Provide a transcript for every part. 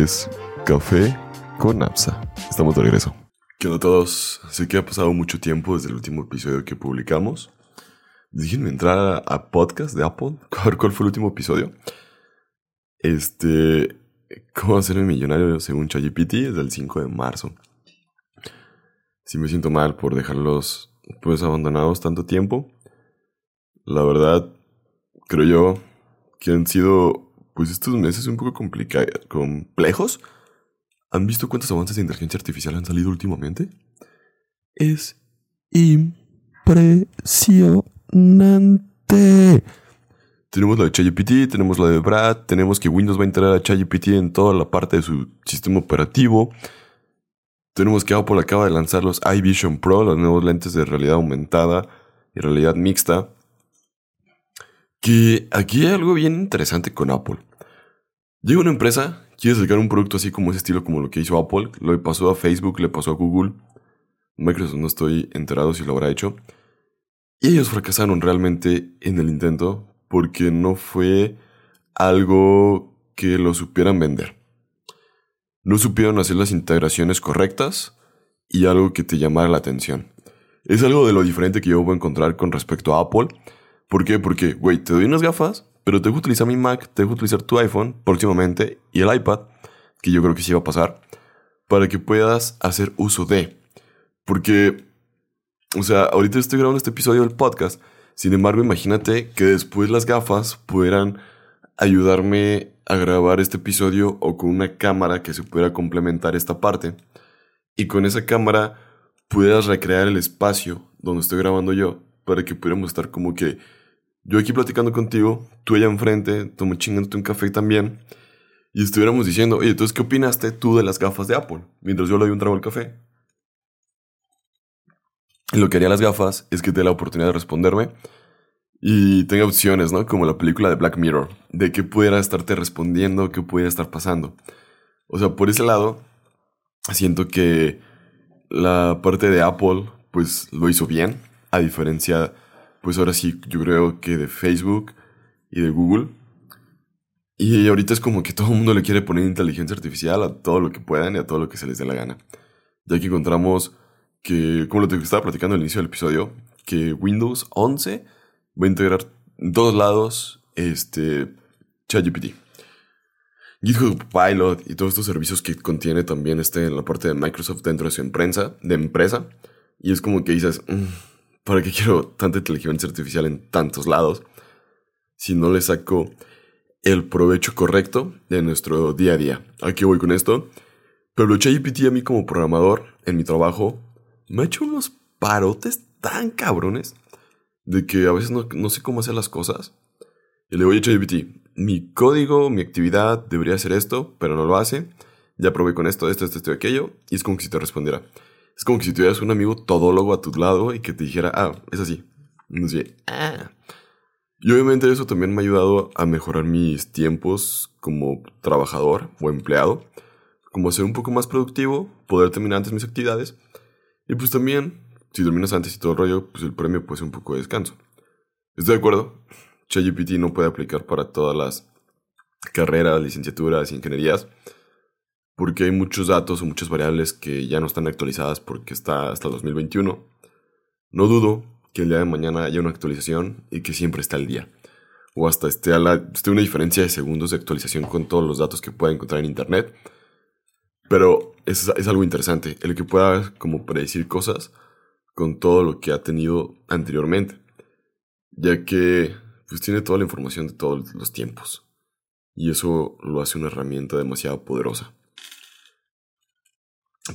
es Café con Apsa. Estamos de regreso. ¿Qué onda a todos? Sé que ha pasado mucho tiempo desde el último episodio que publicamos. Déjenme entrar a podcast de Apple. Cuál fue el último episodio. Este. ¿Cómo hacerme millonario según ChatGPT? Es del 5 de marzo. Sí me siento mal por dejarlos pues abandonados tanto tiempo. La verdad, creo yo que han sido pues estos meses un poco complejos. ¿Han visto cuántos avances de inteligencia artificial han salido últimamente? Es impresionante. Tenemos la de ChatGPT, tenemos la de Brad, tenemos que Windows va a entrar a ChatGPT en toda la parte de su sistema operativo. Tenemos que Apple acaba de lanzar los iVision Pro, los nuevos lentes de realidad aumentada y realidad mixta. Que aquí hay algo bien interesante con Apple. Llega una empresa, quiere sacar un producto así como ese estilo como lo que hizo Apple, lo pasó a Facebook, le pasó a Google. Microsoft no estoy enterado si lo habrá hecho. Y ellos fracasaron realmente en el intento porque no fue algo que lo supieran vender. No supieron hacer las integraciones correctas y algo que te llamara la atención. Es algo de lo diferente que yo voy a encontrar con respecto a Apple. ¿Por qué? Porque, güey, te doy unas gafas, pero te dejo utilizar mi Mac, te dejo utilizar tu iPhone próximamente y el iPad, que yo creo que sí va a pasar, para que puedas hacer uso de. Porque, o sea, ahorita estoy grabando este episodio del podcast sin embargo, imagínate que después las gafas pudieran ayudarme a grabar este episodio o con una cámara que se pudiera complementar esta parte. Y con esa cámara pudieras recrear el espacio donde estoy grabando yo para que pudiéramos estar como que yo aquí platicando contigo, tú allá enfrente, tú chingándote un café también. Y estuviéramos diciendo, oye, entonces, ¿qué opinaste tú de las gafas de Apple? Mientras yo le doy un trago al café. Lo que haría las gafas es que te dé la oportunidad de responderme y tenga opciones, ¿no? Como la película de Black Mirror, de qué pudiera estarte respondiendo, qué pudiera estar pasando. O sea, por ese lado, siento que la parte de Apple, pues lo hizo bien, a diferencia, pues ahora sí, yo creo que de Facebook y de Google. Y ahorita es como que todo el mundo le quiere poner inteligencia artificial a todo lo que puedan y a todo lo que se les dé la gana. Ya que encontramos que, como lo que estaba platicando al inicio del episodio, que Windows 11 va a integrar en todos lados este ChatGPT. GitHub Pilot y todos estos servicios que contiene también este en la parte de Microsoft dentro de su empresa, de empresa. Y es como que dices, mm, ¿para qué quiero tanta inteligencia artificial en tantos lados? Si no le saco el provecho correcto de nuestro día a día. Aquí voy con esto. Pero ChatGPT a mí como programador, en mi trabajo, me ha hecho unos parotes tan cabrones de que a veces no, sé cómo hacer las cosas. Y le voy a ChatGPT, mi código, mi actividad debería hacer esto, pero no lo hace. Ya probé con esto, esto, esto, esto y aquello. Y es como que si te respondiera. Es como que si tuvieras un amigo todólogo a tu lado y que te dijera, ah, es así. Y, sé, ah. y obviamente eso también me ha ayudado a mejorar mis tiempos como trabajador o empleado. Como ser un poco más productivo, poder terminar antes mis actividades y pues también, si terminas antes y todo el rollo, pues el premio puede ser un poco de descanso. Estoy de acuerdo. ChatGPT no puede aplicar para todas las carreras, licenciaturas ingenierías, porque hay muchos datos o muchas variables que ya no están actualizadas porque está hasta el 2021. No dudo que el día de mañana haya una actualización y que siempre está al día. O hasta esté, a la, esté una diferencia de segundos de actualización con todos los datos que pueda encontrar en Internet pero es, es algo interesante, el que pueda como predecir cosas con todo lo que ha tenido anteriormente, ya que pues tiene toda la información de todos los tiempos y eso lo hace una herramienta demasiado poderosa.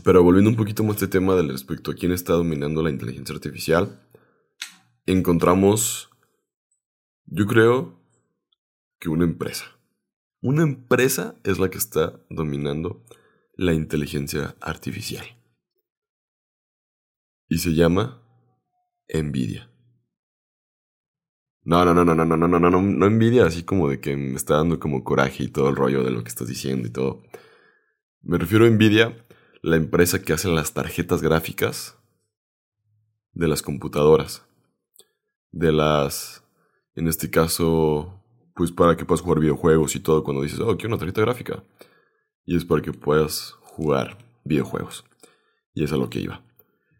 Pero volviendo un poquito más a este tema del respecto a quién está dominando la inteligencia artificial, encontramos, yo creo, que una empresa. Una empresa es la que está dominando la inteligencia artificial. Y se llama envidia. No, no, no, no, no, no, no, no, no, no envidia así como de que me está dando como coraje y todo el rollo de lo que estás diciendo y todo. Me refiero a envidia, la empresa que hace las tarjetas gráficas de las computadoras. De las, en este caso, pues para que puedas jugar videojuegos y todo cuando dices, oh, quiero una tarjeta gráfica y es para que puedas jugar videojuegos. Y es a lo que iba.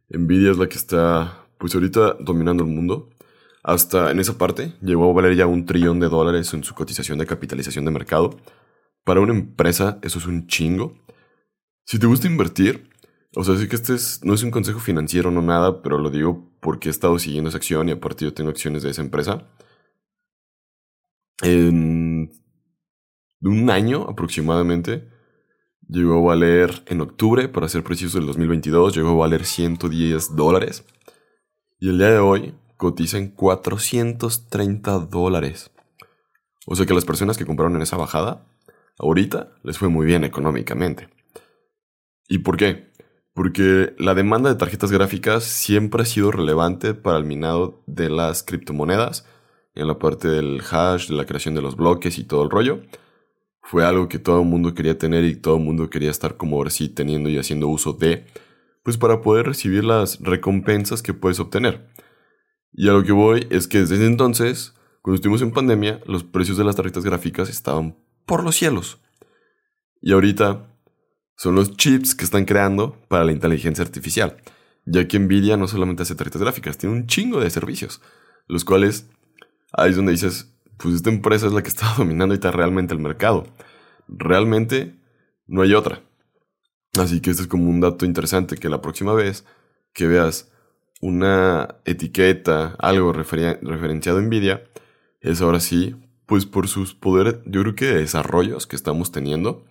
Nvidia es la que está, pues ahorita dominando el mundo. Hasta en esa parte llegó a valer ya un trillón de dólares en su cotización de capitalización de mercado. Para una empresa eso es un chingo. Si te gusta invertir, o sea, sí que este no es un consejo financiero, no nada, pero lo digo porque he estado siguiendo esa acción y aparte yo tengo acciones de esa empresa. En un año aproximadamente, llegó a valer en octubre, para ser preciso, del 2022, llegó a valer 110 dólares. Y el día de hoy cotiza en 430 dólares. O sea que las personas que compraron en esa bajada, ahorita les fue muy bien económicamente. ¿Y por qué? Porque la demanda de tarjetas gráficas siempre ha sido relevante para el minado de las criptomonedas, en la parte del hash, de la creación de los bloques y todo el rollo. Fue algo que todo el mundo quería tener y todo el mundo quería estar como ahora sí teniendo y haciendo uso de, pues para poder recibir las recompensas que puedes obtener. Y a lo que voy es que desde entonces, cuando estuvimos en pandemia, los precios de las tarjetas gráficas estaban por los cielos. Y ahorita son los chips que están creando para la inteligencia artificial, ya que Nvidia no solamente hace tarjetas gráficas, tiene un chingo de servicios, los cuales ahí es donde dices, pues esta empresa es la que está dominando ahorita realmente el mercado. Realmente no hay otra. Así que esto es como un dato interesante que la próxima vez que veas una etiqueta, algo referenciado a Nvidia, es ahora sí, pues por sus poderes, yo creo que de desarrollos que estamos teniendo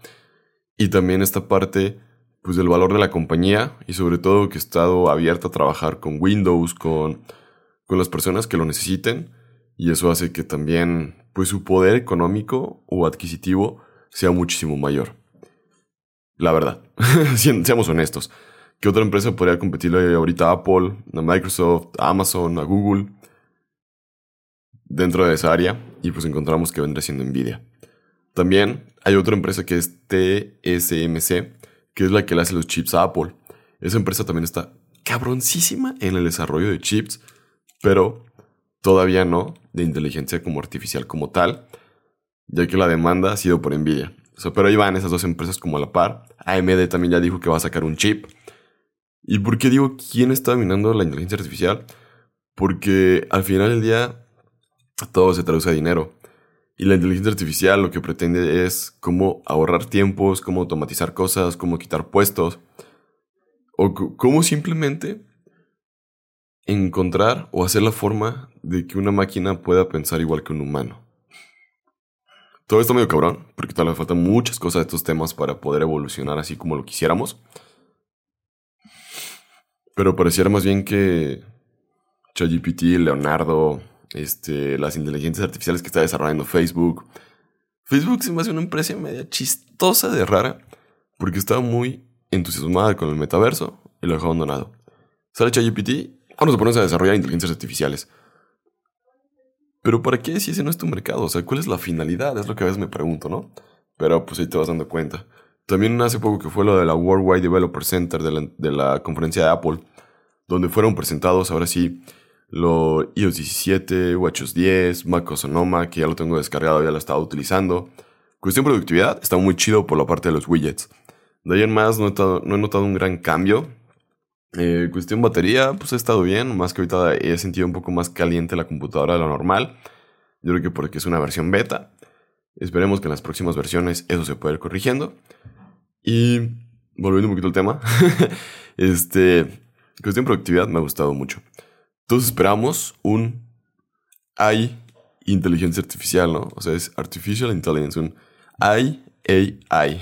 y también esta parte pues del valor de la compañía y sobre todo que he estado abierto a trabajar con Windows, con, con las personas que lo necesiten y eso hace que también pues su poder económico o adquisitivo sea muchísimo mayor. La verdad, seamos honestos. ¿Qué otra empresa podría competirle ahorita a Apple, a Microsoft, a Amazon, a Google? Dentro de esa área y pues encontramos que vendrá siendo Nvidia. También hay otra empresa que es TSMC, que es la que le hace los chips a Apple. Esa empresa también está cabroncísima en el desarrollo de chips, pero todavía no de inteligencia como artificial como tal, ya que la demanda ha sido por Nvidia. pero ahí van esas dos empresas como a la par. AMD también ya dijo que va a sacar un chip. ¿Y por qué digo quién está dominando la inteligencia artificial? Porque al final del día todo se traduce a dinero. Y la inteligencia artificial lo que pretende es cómo ahorrar tiempos, cómo automatizar cosas, cómo quitar puestos. O cómo simplemente encontrar o hacer la forma de que una máquina pueda pensar igual que un humano. Todo esto medio cabrón, porque todavía faltan muchas cosas de estos temas para poder evolucionar así como lo quisiéramos. Pero pareciera más bien que ChatGPT, Leonardo, este, las inteligencias artificiales que está desarrollando Facebook. Facebook se me hace una empresa media chistosa de rara, porque estaba muy entusiasmada con el metaverso y lo dejó abandonado. Sale ChatGPT, ahora nos ponemos a desarrollar inteligencias artificiales. Pero ¿para qué si ese no es tu mercado? O sea, ¿cuál es la finalidad? Es lo que a veces me pregunto, ¿no? Pero pues ahí te vas dando cuenta. También hace poco que fue lo de la Worldwide Developer Center de la conferencia de Apple, donde fueron presentados ahora sí lo iOS 17, WatchOS 10, macOS Sonoma, que ya lo tengo descargado, ya lo estaba utilizando. Cuestión productividad, está muy chido por la parte de los widgets. De ahí en más no he notado, no he notado un gran cambio. Eh, cuestión batería, pues ha estado bien, más que ahorita he sentido un poco más caliente la computadora de lo normal. Yo creo que porque es una versión beta. Esperemos que en las próximas versiones eso se pueda ir corrigiendo. Y volviendo un poquito al tema, este, cuestión productividad me ha gustado mucho. Todos esperamos un AI inteligencia artificial, ¿no? O sea, es Artificial Intelligence, un AI AI.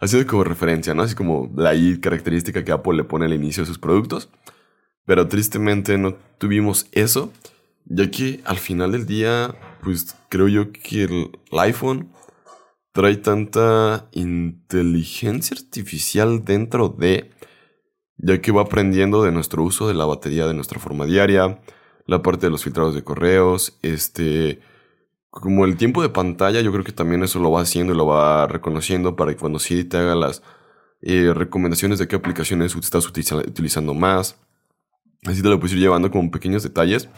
Así como referencia, ¿no? Así como la característica que Apple le pone al inicio de sus productos. Pero tristemente no tuvimos eso, ya que al final del día, pues creo yo que el iPhone trae tanta inteligencia artificial dentro de ya que va aprendiendo de nuestro uso de la batería de nuestra forma diaria, la parte de los filtrados de correos, este, como el tiempo de pantalla, yo creo que también eso lo va haciendo y lo va reconociendo para que cuando sí te haga las eh, recomendaciones de qué aplicaciones estás utilizando más. Así te lo puedes ir llevando como pequeños detalles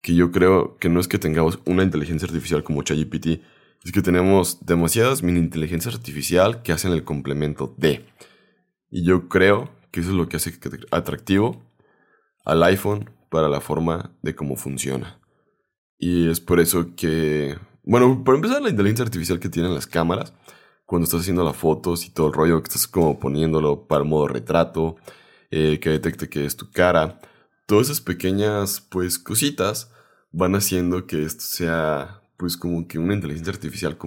que yo creo que no es que tengamos una inteligencia artificial como ChatGPT Es que tenemos demasiadas mini inteligencias artificial que hacen el complemento de. Y yo creo eso es lo que hace atractivo al iPhone para la forma de cómo funciona. Y es por eso que, bueno, por empezar la inteligencia artificial que tienen las cámaras, cuando estás haciendo las fotos y todo el rollo, que estás como poniéndolo para el modo retrato, eh, que detecte que es tu cara, todas esas pequeñas, pues, cositas van haciendo que esto sea, pues, como que una inteligencia artificial,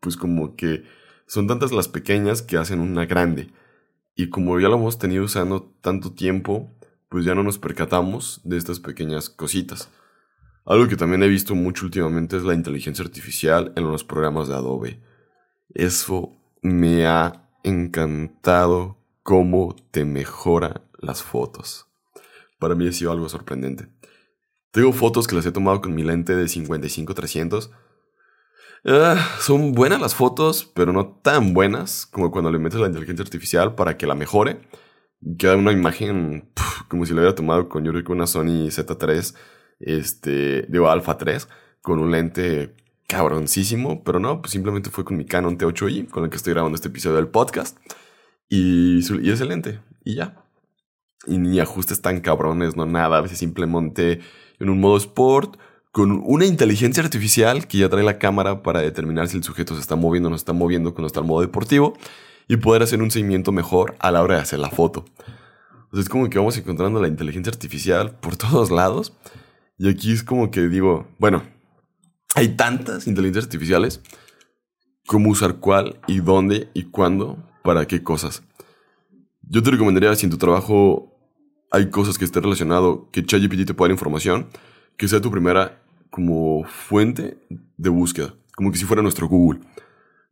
pues, como que son tantas las pequeñas que hacen una grande. Y como ya lo hemos tenido usando tanto tiempo, pues ya no nos percatamos de estas pequeñas cositas. Algo que también he visto mucho últimamente es la inteligencia artificial en los programas de Adobe. Eso me ha encantado cómo te mejora las fotos. Para mí ha sido algo sorprendente. Tengo fotos que las he tomado con mi lente de 55-300. Ah, son buenas las fotos, pero no tan buenas como cuando le metes la inteligencia artificial para que la mejore queda una imagen como si lo hubiera tomado con yo creo que una Sony Z3, este, digo Alpha 3, con un lente cabroncísimo, pero no, pues simplemente fue con mi Canon T8i, con el que estoy grabando este episodio del podcast, y, y ese lente, y ya. Y ni ajustes tan cabrones, no nada, a veces simplemente en un modo sport, con una inteligencia artificial que ya trae la cámara para determinar si el sujeto se está moviendo o no está moviendo cuando está en modo deportivo y poder hacer un seguimiento mejor a la hora de hacer la foto. es como que vamos encontrando la inteligencia artificial por todos lados. Y aquí es como que digo, bueno, hay tantas inteligencias artificiales, cómo usar cuál y dónde y cuándo para qué cosas. Yo te recomendaría, si en tu trabajo hay cosas que estén relacionado, que ChatGPT te pueda dar información, que sea tu primera como fuente de búsqueda, como que si fuera nuestro Google.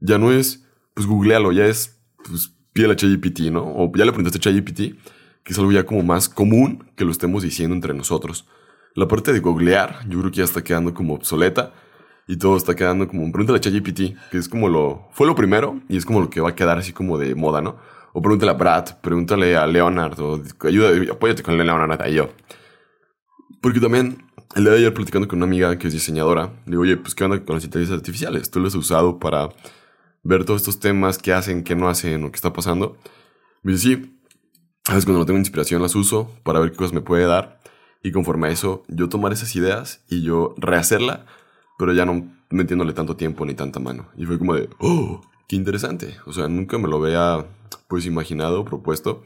Ya no es, pues googlealo, ya es pues pide a ChatGPT, ¿no? O ya le preguntaste a ChatGPT, que es algo ya como más común que lo estemos diciendo entre nosotros. La parte de googlear, yo creo que ya está quedando como obsoleta y todo está quedando como, pregúntale a ChatGPT, que es como lo, fue lo primero y es como lo que va a quedar así como de moda, ¿no? O pregúntale a Brad, pregúntale a Leonard, o ayuda, apóyate con Leonard a yo. Porque también, el día de ayer platicando con una amiga que es diseñadora, le digo, oye, pues ¿qué onda con las inteligencias artificiales? ¿Tú lo has usado para ver todos estos temas, qué hacen, qué no hacen o qué está pasando. Me dice, sí, a veces cuando no tengo inspiración las uso para ver qué cosas me puede dar y conforme a eso yo tomar esas ideas y yo rehacerla, pero ya no metiéndole tanto tiempo ni tanta mano. Y fue como de, oh, qué interesante. O sea, nunca me lo había pues imaginado, propuesto,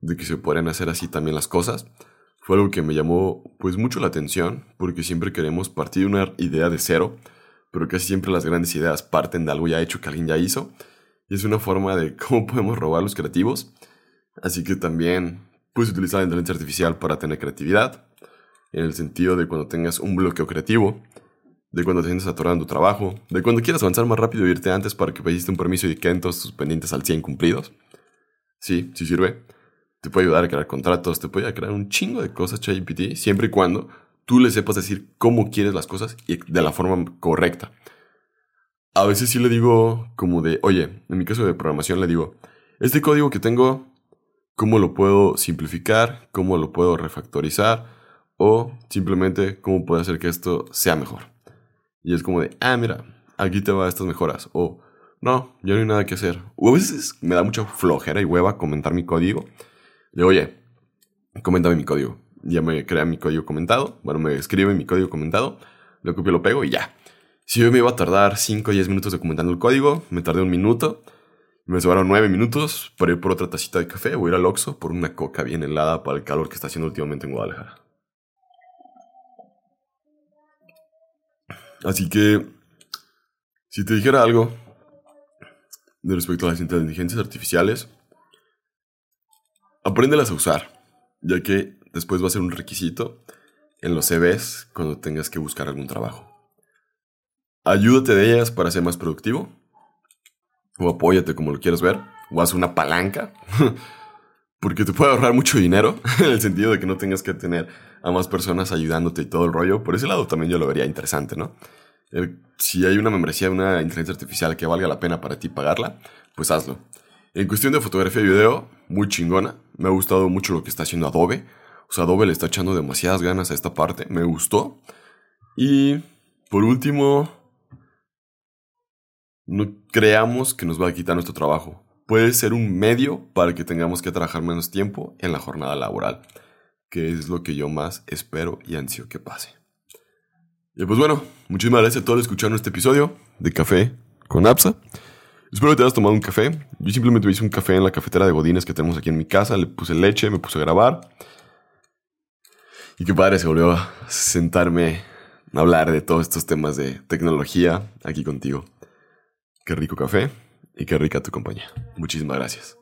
de que se podrían hacer así también las cosas. Fue algo que me llamó pues mucho la atención porque siempre queremos partir de una idea de cero pero casi siempre las grandes ideas parten de algo ya hecho que alguien ya hizo. Y es una forma de cómo podemos robar los creativos. Así que también puedes utilizar la inteligencia artificial para tener creatividad, en el sentido de cuando tengas un bloqueo creativo, de cuando te sientes atorado tu trabajo, de cuando quieras avanzar más rápido y irte antes para que pediste un permiso y queden todos tus pendientes al 100 cumplidos. Sí, sí sirve. Te puede ayudar a crear contratos, te puede ayudar a crear un chingo de cosas ChatGPT, siempre y cuando tú le sepas decir cómo quieres las cosas y de la forma correcta. A veces sí le digo como de, oye, en mi caso de programación le digo, este código que tengo, ¿cómo lo puedo simplificar? ¿Cómo lo puedo refactorizar? O simplemente, ¿cómo puedo hacer que esto sea mejor? Y es como de, ah, mira, aquí te va estas mejoras. O, no, ya no hay nada que hacer. O a veces me da mucha flojera y hueva comentar mi código. Le oye, coméntame mi código ya me crea mi código comentado, bueno, me escribe mi código comentado, lo copio, lo pego y ya. Si yo me iba a tardar 5 o 10 minutos documentando el código, me tardé un minuto, me sobraron 9 minutos para ir por otra tacita de café o ir al Oxxo por una coca bien helada para el calor que está haciendo últimamente en Guadalajara. Así que, si te dijera algo de respecto a las inteligencias artificiales, apréndelas a usar, ya que después va a ser un requisito en los CVs cuando tengas que buscar algún trabajo. Ayúdate de ellas para ser más productivo, o apóyate como lo quieras ver, o haz una palanca, porque te puede ahorrar mucho dinero, en el sentido de que no tengas que tener a más personas ayudándote y todo el rollo. Por ese lado también yo lo vería interesante, ¿no? si hay una membresía de una inteligencia artificial que valga la pena para ti pagarla, pues hazlo. En cuestión de fotografía y video, muy chingona. Me ha gustado mucho lo que está haciendo Adobe. O sea, Adobe le está echando demasiadas ganas a esta parte. Me gustó. Y por último, no creamos que nos va a quitar nuestro trabajo. Puede ser un medio para que tengamos que trabajar menos tiempo en la jornada laboral, que es lo que yo más espero y ansio que pase. Y pues bueno, muchísimas gracias a todos por escuchar este episodio de Café con APSA. Espero que te hayas tomado un café. Yo simplemente hice un café en la cafetera de Godines que tenemos aquí en mi casa. Le puse leche, me puse a grabar. Y qué padre se volvió a sentarme a hablar de todos estos temas de tecnología aquí contigo. Qué rico café y qué rica tu compañía. Muchísimas gracias.